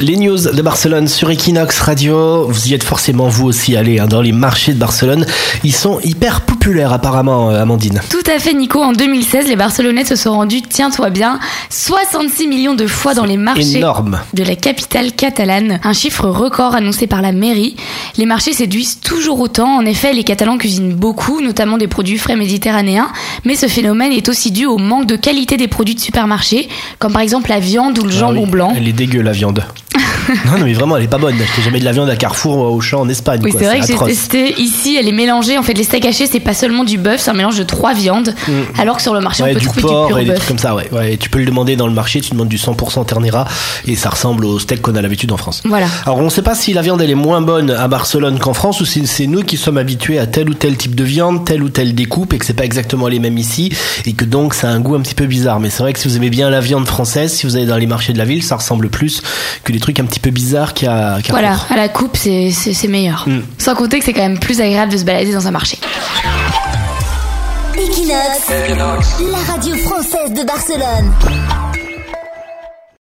Les news de Barcelone sur Equinox Radio. Vous y êtes forcément vous aussi allé hein, dans les marchés de Barcelone. Ils sont hyper populaires apparemment, euh, Amandine. Tout à fait, Nico. En 2016, les Barcelonais se sont rendus, tiens-toi bien, 66 millions de fois dans les marchés Énorme. de la capitale catalane. Un chiffre record annoncé par la mairie. Les marchés séduisent toujours autant. En effet, les Catalans cuisinent beaucoup, notamment des produits frais méditerranéens. Mais ce phénomène est aussi dû au manque de qualité des produits de supermarché, comme par exemple la viande ou le Ah jambon oui, blanc. Elle est dégueu la viande. non, non, mais vraiment, elle est pas bonne. N'achetez jamais de la viande à Carrefour ou au champ en Espagne. Oui, c'est vrai que j'ai testé ici, elle est mélangée. En fait, les steaks hachés, c'est pas seulement du bœuf, c'est un mélange de trois viandes. Alors que sur le marché, Mm. Ouais, on peut du trouver porc du et pur des bœuf. trucs comme ça, ouais. ouais. Tu peux le demander dans le marché, tu demandes du 100% ternera et ça ressemble au steak qu'on a l'habitude en France. Voilà. Alors on ne sait pas si la viande elle est moins bonne à Barcelone qu'en France ou si c'est nous qui sommes habitués à tel ou tel type de viande, telle ou telle découpe et que c'est pas exactement les mêmes ici et que donc ça a un goût un petit peu bizarre. Mais c'est vrai que si vous aimez bien la viande française, si vous allez dans les marchés de la ville, ça ressemble plus que les trucs un petit peu bizarres qu'il y a à Carrefour. Voilà, à la coupe, c'est c'est- c'est meilleur. Mm. Sans compter que c'est quand même plus agréable de se balader dans un marché. Equinox, la radio française de Barcelone.